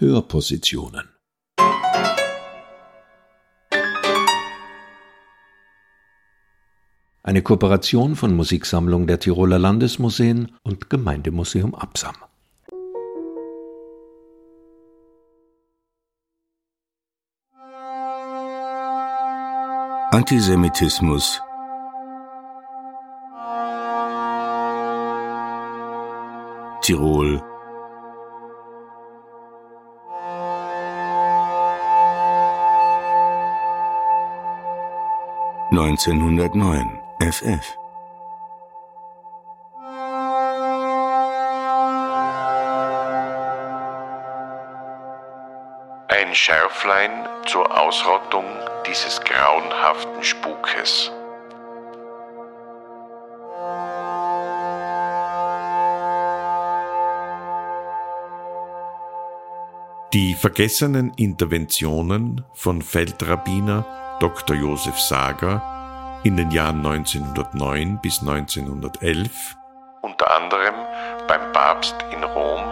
Hörpositionen. Eine Kooperation von Musiksammlung der Tiroler Landesmuseen und Gemeindemuseum Absam. Antisemitismus Tirol Neunzehnhundertneun FF Ein Schärflein zur Ausrottung dieses grauenhaften Spukes. Die vergessenen Interventionen von Feldrabbiner Dr. Josef Sager in den Jahren 1909 bis 1911, unter anderem beim Papst in Rom,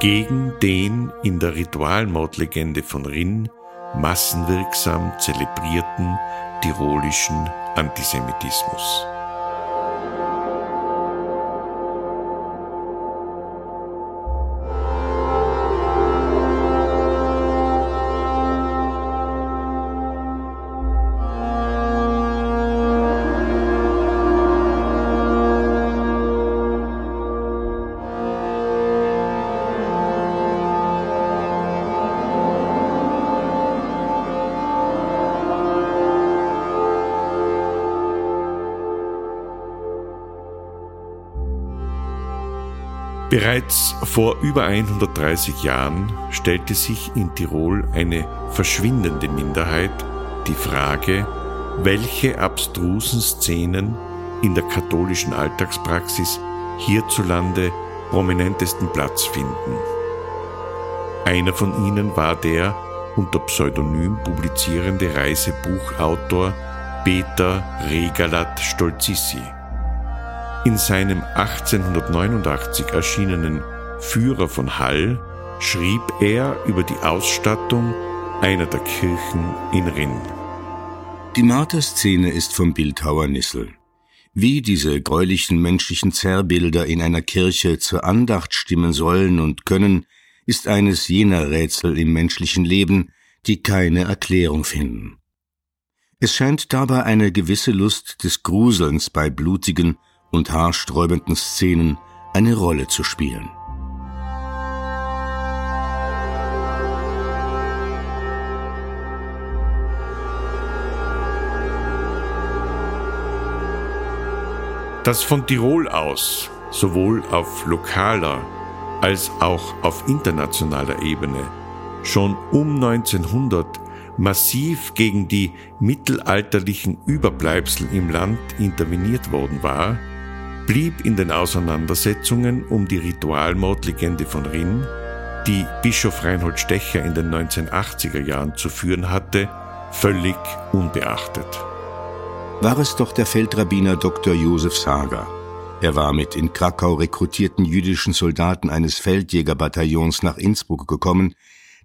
gegen den in der Ritualmordlegende von Rinn massenwirksam zelebrierten tirolischen Antisemitismus. Bereits vor über 130 Jahren stellte sich in Tirol eine verschwindende Minderheit die Frage, welche abstrusen Szenen in der katholischen Alltagspraxis hierzulande prominentesten Platz finden. Einer von ihnen war der unter Pseudonym publizierende Reisebuchautor Peter Regalat Stolzissi. In seinem 1889 erschienenen Führer von Hall schrieb er über die Ausstattung einer der Kirchen in Rinn. Die Marterszene ist vom Bildhauer Nissel. Wie diese gräulichen menschlichen Zerrbilder in einer Kirche zur Andacht stimmen sollen und können, ist eines jener Rätsel im menschlichen Leben, die keine Erklärung finden. Es scheint dabei eine gewisse Lust des Gruselns bei blutigen, und haarsträubenden Szenen eine Rolle zu spielen. Dass von Tirol aus sowohl auf lokaler als auch auf internationaler Ebene schon um 1900 massiv gegen die mittelalterlichen Überbleibsel im Land interveniert worden war, blieb in den Auseinandersetzungen um die Ritualmordlegende von Rinn, die Bischof Reinhold Stecher in den 1980er Jahren zu führen hatte, völlig unbeachtet. War es doch der Feldrabbiner Dr. Josef Sager. Er war mit in Krakau rekrutierten jüdischen Soldaten eines Feldjägerbataillons nach Innsbruck gekommen,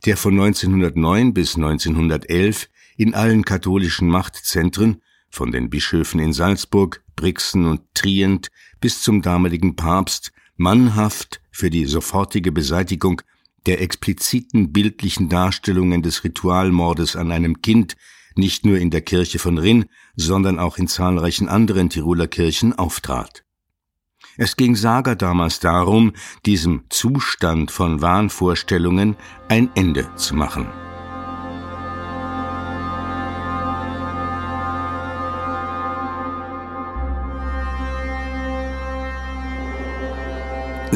der von 1909 bis 1911 in allen katholischen Machtzentren, von den Bischöfen in Salzburg, Brixen und Trient bis zum damaligen Papst mannhaft für die sofortige Beseitigung der expliziten bildlichen Darstellungen des Ritualmordes an einem Kind nicht nur in der Kirche von Rinn, sondern auch in zahlreichen anderen Tiroler Kirchen auftrat. Es ging Saga damals darum, diesem Zustand von Wahnvorstellungen ein Ende zu machen.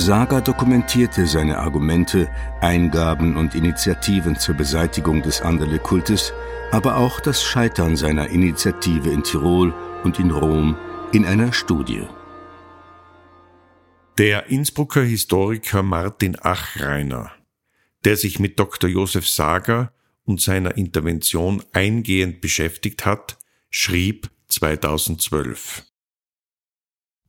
Saga dokumentierte seine Argumente, Eingaben und Initiativen zur Beseitigung des Anderle-Kultes, aber auch das Scheitern seiner Initiative in Tirol und in Rom in einer Studie. Der Innsbrucker Historiker Martin Achreiner, der sich mit Dr. Josef Sager und seiner Intervention eingehend beschäftigt hat, schrieb 2012.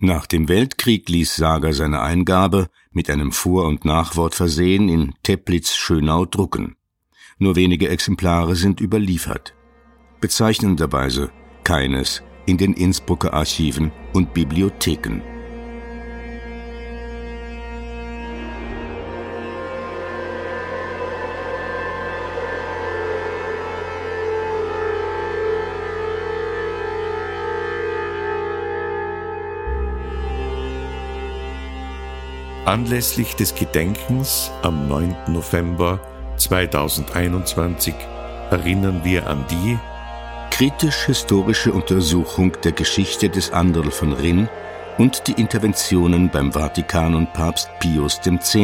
Nach dem Weltkrieg ließ Sager seine Eingabe, mit einem Vor- und Nachwort versehen, in Teplitz-Schönau drucken. Nur wenige Exemplare sind überliefert. Bezeichnenderweise keines in den Innsbrucker Archiven und Bibliotheken. Anlässlich des Gedenkens am 9. November 2021 erinnern wir an die kritisch-historische Untersuchung der Geschichte des Anderl von Rinn und die Interventionen beim Vatikan und Papst Pius X.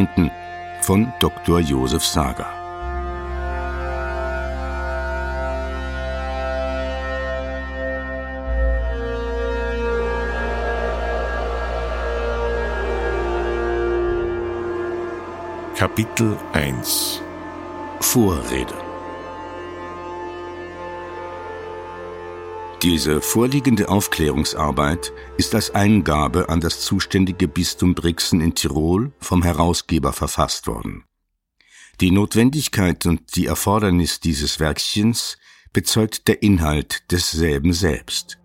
von Dr. Josef Sager. Kapitel 1 Vorrede Diese vorliegende Aufklärungsarbeit ist als Eingabe an das zuständige Bistum Brixen in Tirol vom Herausgeber verfasst worden. Die Notwendigkeit und die Erfordernis dieses Werkchens bezeugt der Inhalt desselben selbst.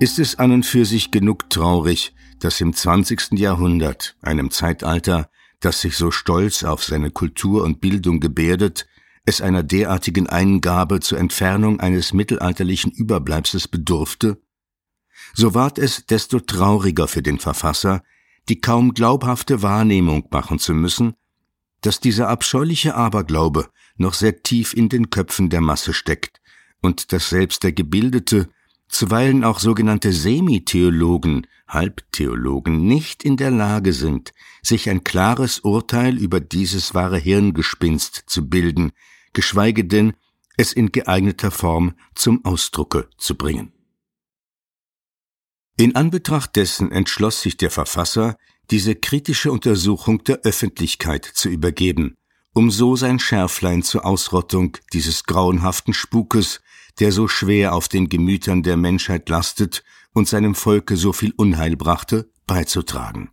Ist es an und für sich genug traurig, dass im 20. Jahrhundert, einem Zeitalter, das sich so stolz auf seine Kultur und Bildung gebärdet, es einer derartigen Eingabe zur Entfernung eines mittelalterlichen Überbleibsels bedurfte? So ward es desto trauriger für den Verfasser, die kaum glaubhafte Wahrnehmung machen zu müssen, dass dieser abscheuliche Aberglaube noch sehr tief in den Köpfen der Masse steckt und dass selbst der gebildete, zuweilen auch sogenannte Semitheologen, Halbtheologen nicht in der Lage sind, sich ein klares Urteil über dieses wahre Hirngespinst zu bilden, geschweige denn es in geeigneter Form zum Ausdrucke zu bringen. In Anbetracht dessen entschloss sich der Verfasser, diese kritische Untersuchung der Öffentlichkeit zu übergeben, um so sein Schärflein zur Ausrottung dieses grauenhaften Spukes der so schwer auf den Gemütern der Menschheit lastet und seinem Volke so viel Unheil brachte, beizutragen.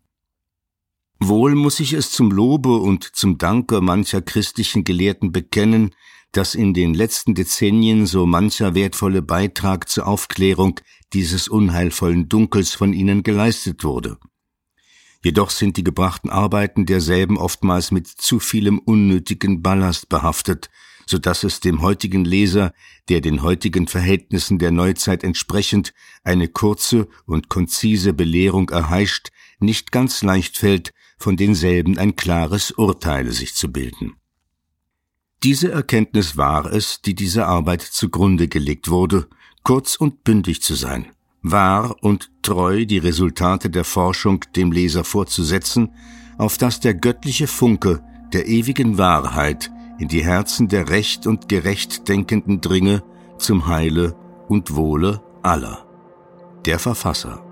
Wohl muss ich es zum Lobe und zum Danke mancher christlichen Gelehrten bekennen, dass in den letzten Dezennien so mancher wertvolle Beitrag zur Aufklärung dieses unheilvollen Dunkels von ihnen geleistet wurde. Jedoch sind die gebrachten Arbeiten derselben oftmals mit zu vielem unnötigen Ballast behaftet, so dass es dem heutigen Leser, der den heutigen Verhältnissen der Neuzeit entsprechend eine kurze und konzise Belehrung erheischt, nicht ganz leicht fällt, von denselben ein klares Urteil sich zu bilden. Diese Erkenntnis war es, die dieser Arbeit zugrunde gelegt wurde, kurz und bündig zu sein, wahr und treu die Resultate der Forschung dem Leser vorzusetzen, auf dass der göttliche Funke der ewigen Wahrheit in die Herzen der recht und gerecht Denkenden dringe zum Heile und Wohle aller. Der Verfasser.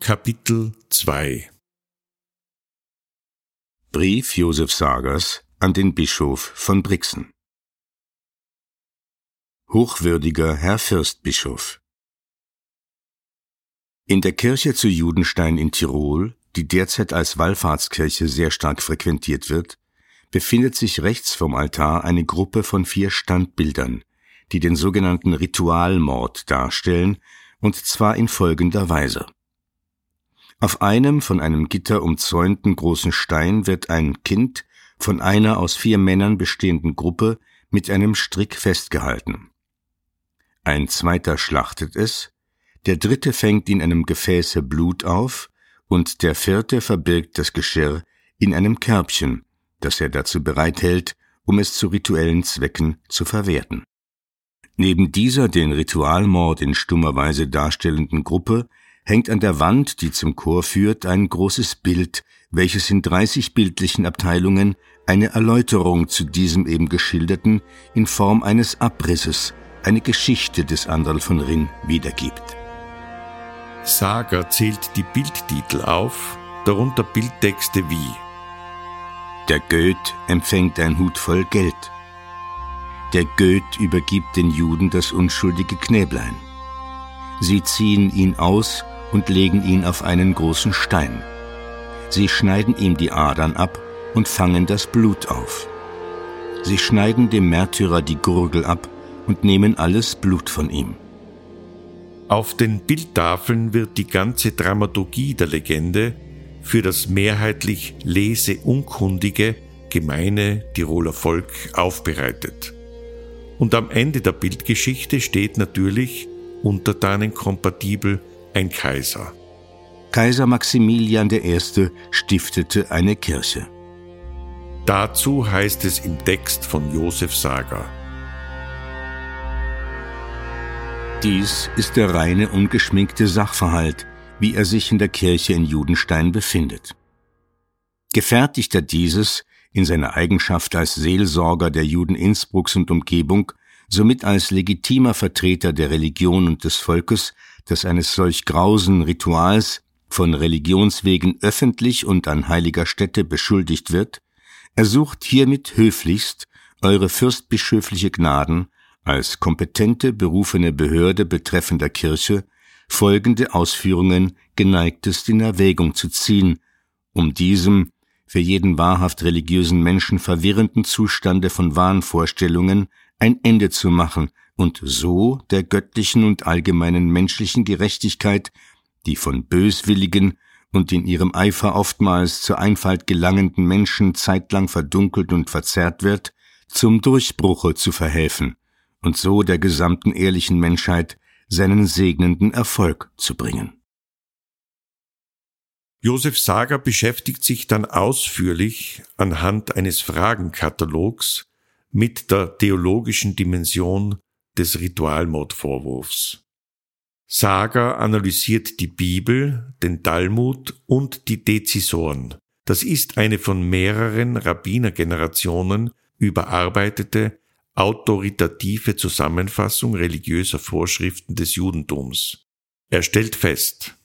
Kapitel 2 Brief Josef Sagers an den Bischof von Brixen Hochwürdiger Herr Fürstbischof. In der Kirche zu Judenstein in Tirol, die derzeit als Wallfahrtskirche sehr stark frequentiert wird, befindet sich rechts vom Altar eine Gruppe von vier Standbildern, die den sogenannten Ritualmord darstellen, und zwar in folgender Weise. Auf einem von einem Gitter umzäunten großen Stein wird ein Kind von einer aus vier Männern bestehenden Gruppe mit einem Strick festgehalten ein zweiter schlachtet es, der dritte fängt in einem Gefäße Blut auf und der vierte verbirgt das Geschirr in einem Körbchen, das er dazu bereithält, um es zu rituellen Zwecken zu verwerten. Neben dieser den Ritualmord in stummer Weise darstellenden Gruppe hängt an der Wand, die zum Chor führt, ein großes Bild, welches in dreißig bildlichen Abteilungen eine Erläuterung zu diesem eben geschilderten in Form eines Abrisses eine Geschichte des Anderl von Rinn wiedergibt. Saga zählt die Bildtitel auf, darunter Bildtexte wie Der Goeth empfängt ein Hut voll Geld. Der Goeth übergibt den Juden das unschuldige Knäblein. Sie ziehen ihn aus und legen ihn auf einen großen Stein. Sie schneiden ihm die Adern ab und fangen das Blut auf. Sie schneiden dem Märtyrer die Gurgel ab und nehmen alles Blut von ihm. Auf den Bildtafeln wird die ganze Dramaturgie der Legende für das mehrheitlich leseunkundige, gemeine Tiroler Volk aufbereitet. Und am Ende der Bildgeschichte steht natürlich untertanenkompatibel ein Kaiser. Kaiser Maximilian I. stiftete eine Kirche. Dazu heißt es im Text von Josef Sager. Dies ist der reine, ungeschminkte Sachverhalt, wie er sich in der Kirche in Judenstein befindet. Gefertigt er dieses in seiner Eigenschaft als Seelsorger der Juden Innsbrucks und Umgebung, somit als legitimer Vertreter der Religion und des Volkes, das eines solch grausen Rituals von Religionswegen öffentlich und an heiliger Stätte beschuldigt wird, ersucht hiermit höflichst eure fürstbischöfliche Gnaden als kompetente berufene Behörde betreffender Kirche folgende Ausführungen geneigtest in Erwägung zu ziehen, um diesem für jeden wahrhaft religiösen Menschen verwirrenden Zustande von Wahnvorstellungen ein Ende zu machen und so der göttlichen und allgemeinen menschlichen Gerechtigkeit, die von böswilligen und in ihrem Eifer oftmals zur Einfalt gelangenden Menschen zeitlang verdunkelt und verzerrt wird, zum Durchbruche zu verhelfen und so der gesamten ehrlichen Menschheit seinen segnenden Erfolg zu bringen. Josef Sager beschäftigt sich dann ausführlich anhand eines Fragenkatalogs mit der theologischen Dimension des Ritualmordvorwurfs. Sager analysiert die Bibel, den Talmud und die Dezisoren. Das ist eine von mehreren Rabbinergenerationen überarbeitete autoritative Zusammenfassung religiöser Vorschriften des Judentums. Er stellt fest,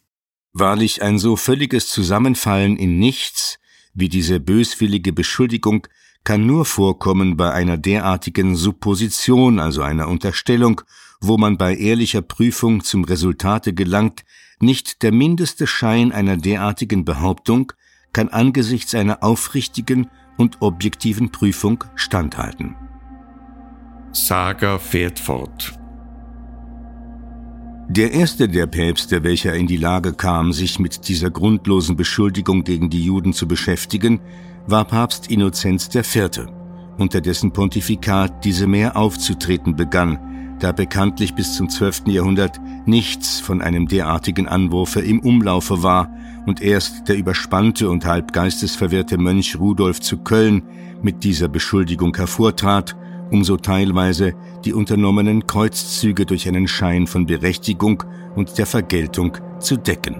Wahrlich ein so völliges Zusammenfallen in nichts wie diese böswillige Beschuldigung kann nur vorkommen bei einer derartigen Supposition, also einer Unterstellung, wo man bei ehrlicher Prüfung zum Resultate gelangt, nicht der mindeste Schein einer derartigen Behauptung kann angesichts einer aufrichtigen und objektiven Prüfung standhalten. Saga fährt fort. Der erste der Päpste, welcher in die Lage kam, sich mit dieser grundlosen Beschuldigung gegen die Juden zu beschäftigen, war Papst Innozenz IV., unter dessen Pontifikat diese mehr aufzutreten begann, da bekanntlich bis zum 12. Jahrhundert nichts von einem derartigen Anwurfe im Umlaufe war und erst der überspannte und halb geistesverwirrte Mönch Rudolf zu Köln mit dieser Beschuldigung hervortrat um so teilweise die unternommenen Kreuzzüge durch einen Schein von Berechtigung und der Vergeltung zu decken.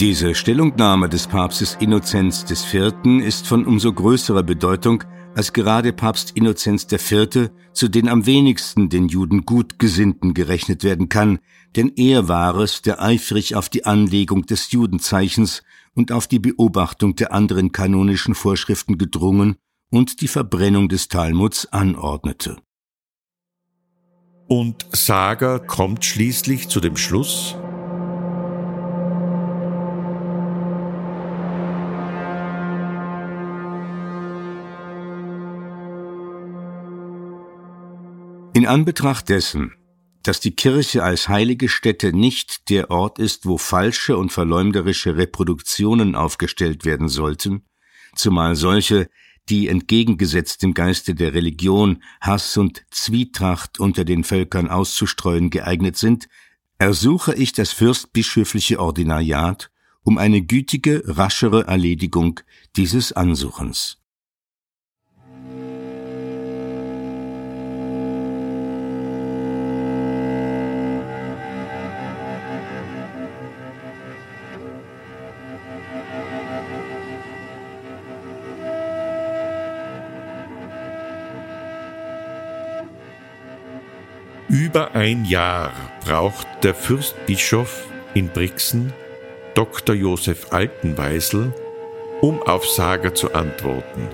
Diese Stellungnahme des Papstes Innozenz IV. ist von umso größerer Bedeutung, als gerade Papst Innozenz IV. zu den am wenigsten den Juden Gutgesinnten gerechnet werden kann, denn er war es, der eifrig auf die Anlegung des Judenzeichens und auf die Beobachtung der anderen kanonischen Vorschriften gedrungen und die Verbrennung des Talmuds anordnete. Und Saga kommt schließlich zu dem Schluss, In Anbetracht dessen, dass die Kirche als heilige Stätte nicht der Ort ist, wo falsche und verleumderische Reproduktionen aufgestellt werden sollten, zumal solche, die entgegengesetzt dem Geiste der Religion Hass und Zwietracht unter den Völkern auszustreuen geeignet sind, ersuche ich das fürstbischöfliche Ordinariat um eine gütige, raschere Erledigung dieses Ansuchens. Über ein Jahr braucht der Fürstbischof in Brixen, Dr. Josef Altenweisel, um auf Sager zu antworten.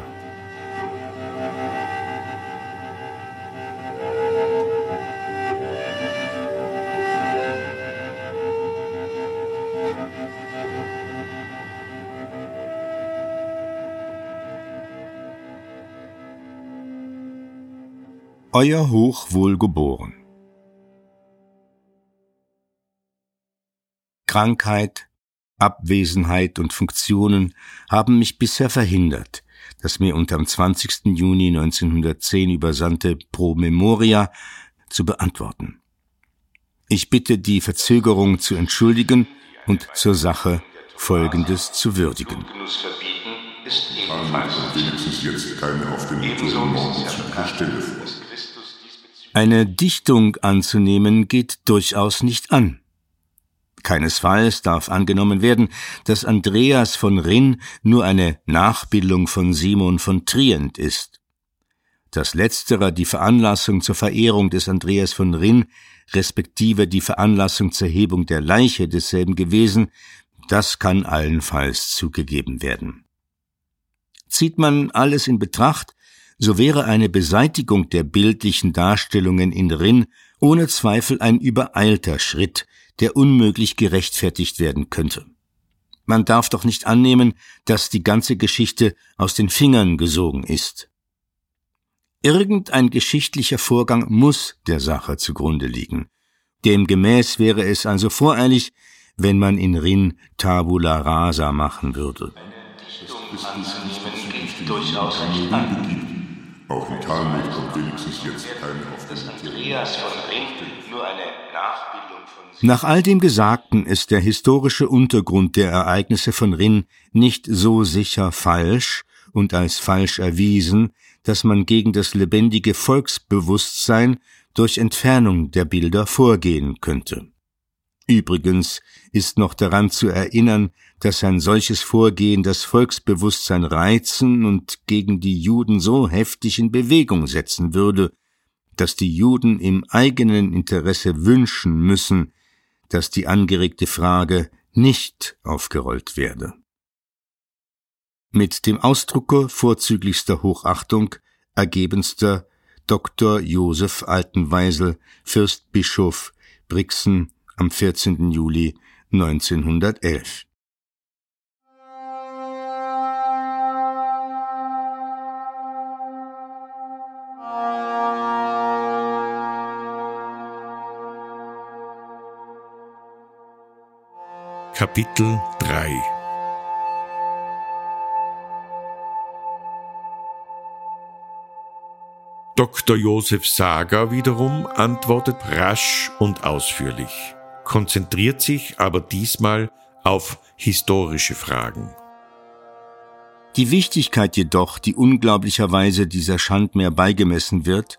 Euer Hoch Krankheit, Abwesenheit und Funktionen haben mich bisher verhindert, das mir unterm 20. Juni 1910 übersandte Pro Memoria zu beantworten. Ich bitte die Verzögerung zu entschuldigen und zur Sache Folgendes zu würdigen. Eine Dichtung anzunehmen geht durchaus nicht an. Keinesfalls darf angenommen werden, dass Andreas von Rinn nur eine Nachbildung von Simon von Trient ist. Dass letzterer die Veranlassung zur Verehrung des Andreas von Rinn respektive die Veranlassung zur Hebung der Leiche desselben gewesen, das kann allenfalls zugegeben werden. Zieht man alles in Betracht, so wäre eine Beseitigung der bildlichen Darstellungen in Rinn ohne Zweifel ein übereilter Schritt, der unmöglich gerechtfertigt werden könnte. Man darf doch nicht annehmen, dass die ganze Geschichte aus den Fingern gesogen ist. Irgendein geschichtlicher Vorgang muss der Sache zugrunde liegen. Demgemäß wäre es also voreilig, wenn man in Rin Tabula Rasa machen würde. nicht an. Auch in kommt wenigstens jetzt keine auf Dass Andreas von Rin nur eine Nachbildung von Nach all dem Gesagten ist der historische Untergrund der Ereignisse von Rinn nicht so sicher falsch und als falsch erwiesen, dass man gegen das lebendige Volksbewusstsein durch Entfernung der Bilder vorgehen könnte. Übrigens ist noch daran zu erinnern, dass ein solches Vorgehen das Volksbewusstsein reizen und gegen die Juden so heftig in Bewegung setzen würde, dass die Juden im eigenen Interesse wünschen müssen, dass die angeregte Frage nicht aufgerollt werde. Mit dem Ausdrucke vorzüglichster Hochachtung ergebenster Dr. Josef Altenweisel, Fürstbischof Brixen am 14. Juli 1911. Kapitel 3 Dr. Josef Sager wiederum antwortet rasch und ausführlich, konzentriert sich aber diesmal auf historische Fragen. Die Wichtigkeit jedoch, die unglaublicherweise dieser Schandmeer beigemessen wird,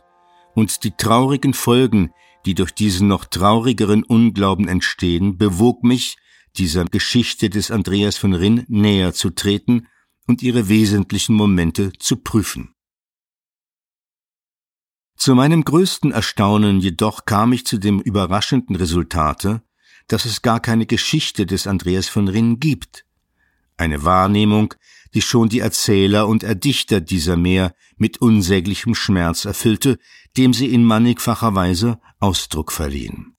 und die traurigen Folgen, die durch diesen noch traurigeren Unglauben entstehen, bewog mich, dieser Geschichte des Andreas von Rinn näher zu treten und ihre wesentlichen Momente zu prüfen. Zu meinem größten Erstaunen jedoch kam ich zu dem überraschenden Resultate, dass es gar keine Geschichte des Andreas von Rinn gibt. Eine Wahrnehmung, die schon die Erzähler und Erdichter dieser Meer mit unsäglichem Schmerz erfüllte, dem sie in mannigfacher Weise Ausdruck verliehen.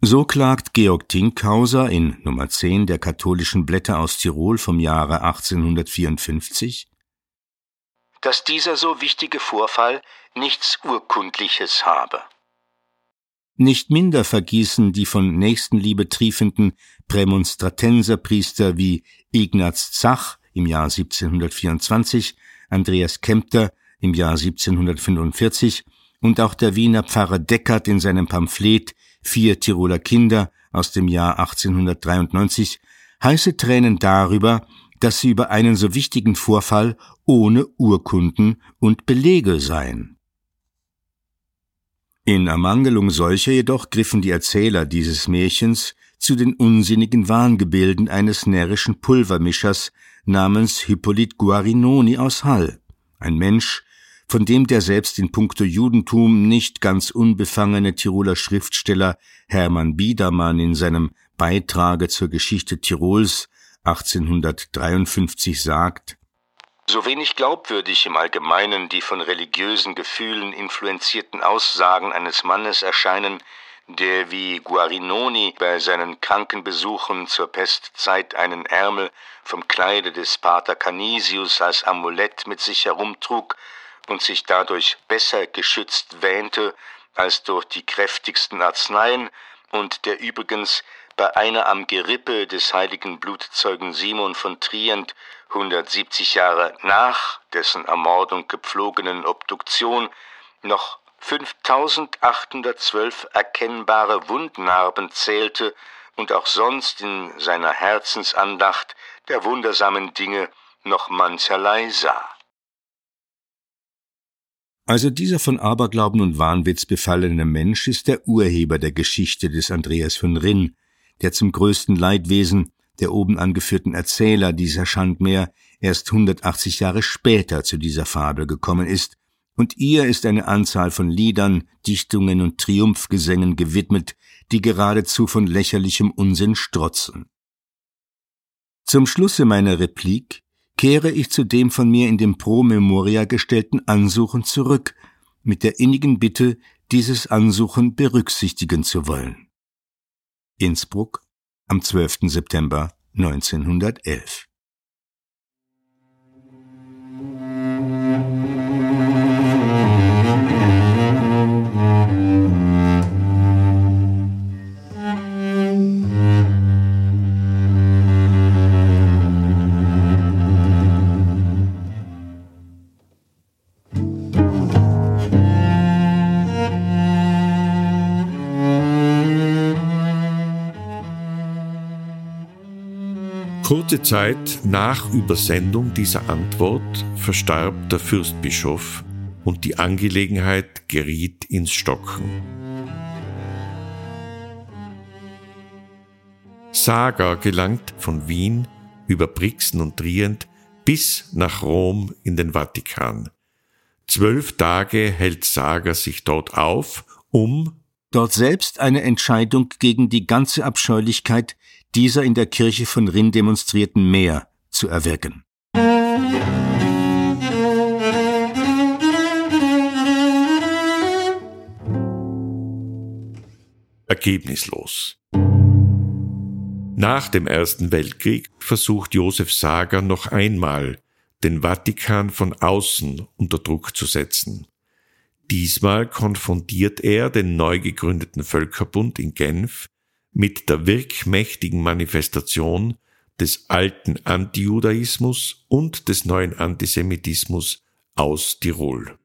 So klagt Georg Tinkhauser in Nummer 10 der katholischen Blätter aus Tirol vom Jahre 1854 dass dieser so wichtige Vorfall nichts Urkundliches habe. Nicht minder vergießen die von Nächstenliebe triefenden Prämonstratenserpriester wie Ignaz Zach im Jahr 1724, Andreas Kempter im Jahr 1745 und auch der Wiener Pfarrer Deckert in seinem Pamphlet Vier Tiroler Kinder aus dem Jahr 1893 heiße Tränen darüber, dass sie über einen so wichtigen Vorfall ohne Urkunden und Belege seien. In Ermangelung solcher jedoch griffen die Erzähler dieses Märchens zu den unsinnigen Wahngebilden eines närrischen Pulvermischers namens Hippolyt Guarinoni aus Hall, ein Mensch, von dem der selbst in puncto Judentum nicht ganz unbefangene Tiroler Schriftsteller Hermann Biedermann in seinem Beitrage zur Geschichte Tirols 1853 sagt, so wenig glaubwürdig im Allgemeinen die von religiösen Gefühlen influenzierten Aussagen eines Mannes erscheinen, der wie Guarinoni bei seinen Krankenbesuchen zur Pestzeit einen Ärmel vom Kleide des Pater Canisius als Amulett mit sich herumtrug und sich dadurch besser geschützt wähnte als durch die kräftigsten Arzneien und der übrigens bei einer am Gerippe des heiligen Blutzeugen Simon von Trient 170 Jahre nach dessen Ermordung gepflogenen Obduktion noch 5812 erkennbare Wundnarben zählte und auch sonst in seiner Herzensandacht der wundersamen Dinge noch mancherlei sah. Also dieser von Aberglauben und Wahnwitz befallene Mensch ist der Urheber der Geschichte des Andreas von Rinn, der zum größten Leidwesen der oben angeführten Erzähler dieser Schandmeer erst 180 Jahre später zu dieser Fabel gekommen ist und ihr ist eine Anzahl von Liedern, Dichtungen und Triumphgesängen gewidmet, die geradezu von lächerlichem Unsinn strotzen. Zum Schlusse meiner Replik kehre ich zu dem von mir in dem Pro Memoria gestellten Ansuchen zurück, mit der innigen Bitte, dieses Ansuchen berücksichtigen zu wollen. Innsbruck am 12. September 1911 Kurze Zeit nach Übersendung dieser Antwort verstarb der Fürstbischof und die Angelegenheit geriet ins Stocken. Saga gelangt von Wien über Brixen und Trient bis nach Rom in den Vatikan. Zwölf Tage hält Saga sich dort auf, um dort selbst eine Entscheidung gegen die ganze Abscheulichkeit dieser in der Kirche von Rinn demonstrierten Mehr zu erwirken. Ergebnislos. Nach dem Ersten Weltkrieg versucht Josef Sager noch einmal, den Vatikan von außen unter Druck zu setzen. Diesmal konfrontiert er den neu gegründeten Völkerbund in Genf mit der wirkmächtigen Manifestation des alten Antijudaismus und des neuen Antisemitismus aus Tirol.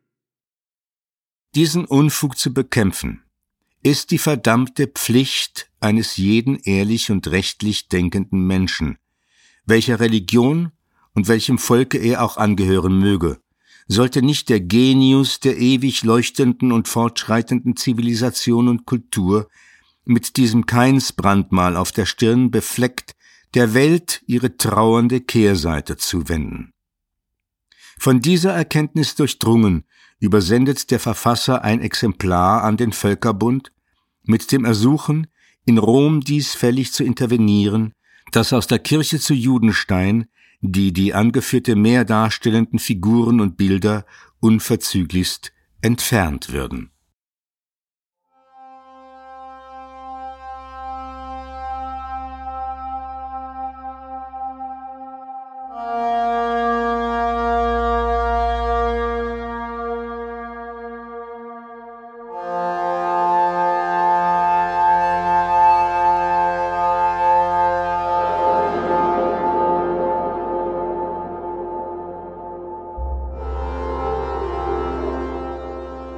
Diesen Unfug zu bekämpfen, ist die verdammte Pflicht eines jeden ehrlich und rechtlich denkenden Menschen, welcher Religion und welchem Volke er auch angehören möge, sollte nicht der Genius der ewig leuchtenden und fortschreitenden Zivilisation und Kultur mit diesem Keinsbrandmal auf der Stirn befleckt, der Welt ihre trauernde Kehrseite zuwenden. Von dieser Erkenntnis durchdrungen, übersendet der Verfasser ein Exemplar an den Völkerbund mit dem Ersuchen, in Rom dies fällig zu intervenieren, dass aus der Kirche zu Judenstein die die angeführte mehr darstellenden Figuren und Bilder unverzüglichst entfernt würden.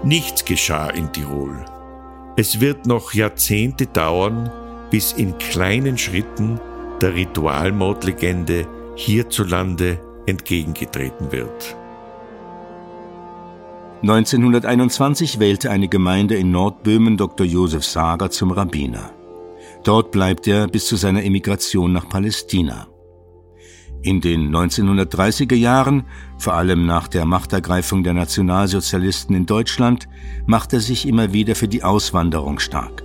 Nichts geschah in Tirol. Es wird noch Jahrzehnte dauern, bis in kleinen Schritten der Ritualmordlegende hierzulande entgegengetreten wird. 1921 wählte eine Gemeinde in Nordböhmen Dr. Josef Sager zum Rabbiner. Dort bleibt er bis zu seiner Emigration nach Palästina. In den 1930er Jahren, vor allem nach der Machtergreifung der Nationalsozialisten in Deutschland, macht er sich immer wieder für die Auswanderung stark.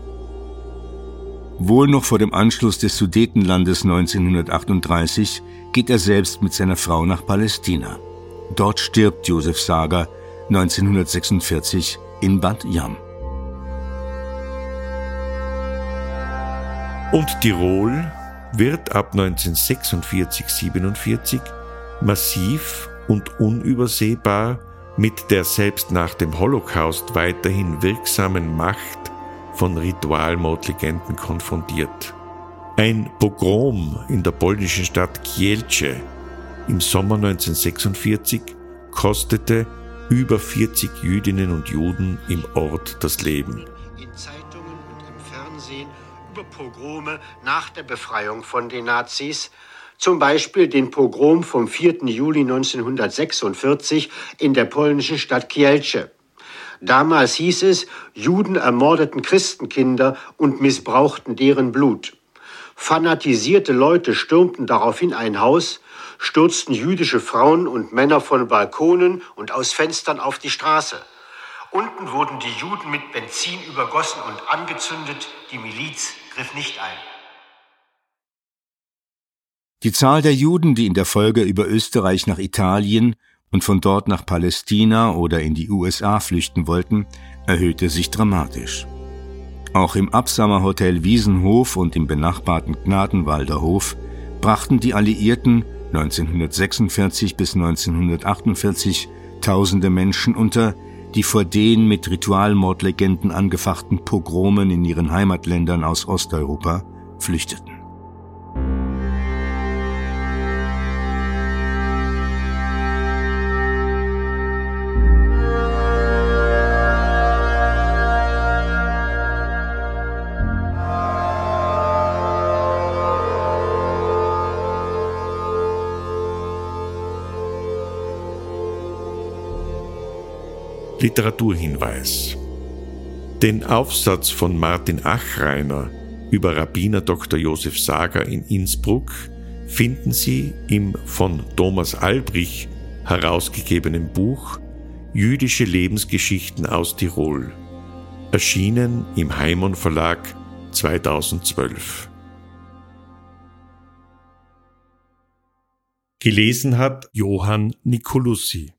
Wohl noch vor dem Anschluss des Sudetenlandes 1938 geht er selbst mit seiner Frau nach Palästina. Dort stirbt Josef Sager 1946 in Bad Yam. Und Tirol wird ab 1946-47 massiv und unübersehbar mit der selbst nach dem Holocaust weiterhin wirksamen Macht von Ritualmordlegenden konfrontiert. Ein Pogrom in der polnischen Stadt Kielce im Sommer 1946 kostete über 40 Jüdinnen und Juden im Ort das Leben. Pogrome nach der Befreiung von den Nazis, zum Beispiel den Pogrom vom 4. Juli 1946 in der polnischen Stadt Kielce. Damals hieß es, Juden ermordeten Christenkinder und missbrauchten deren Blut. Fanatisierte Leute stürmten daraufhin ein Haus, stürzten jüdische Frauen und Männer von Balkonen und aus Fenstern auf die Straße. Unten wurden die Juden mit Benzin übergossen und angezündet, die Miliz griff nicht ein. Die Zahl der Juden, die in der Folge über Österreich nach Italien und von dort nach Palästina oder in die USA flüchten wollten, erhöhte sich dramatisch. Auch im Absamer Hotel Wiesenhof und im benachbarten Gnadenwalder Hof brachten die Alliierten 1946 bis 1948 tausende Menschen unter, die vor den mit Ritualmordlegenden angefachten Pogromen in ihren Heimatländern aus Osteuropa flüchteten. Literaturhinweis. Den Aufsatz von Martin Achreiner über Rabbiner Dr. Josef Sager in Innsbruck finden Sie im von Thomas Albrich herausgegebenen Buch Jüdische Lebensgeschichten aus Tirol, erschienen im Heimon Verlag 2012. Gelesen hat Johann Nicolussi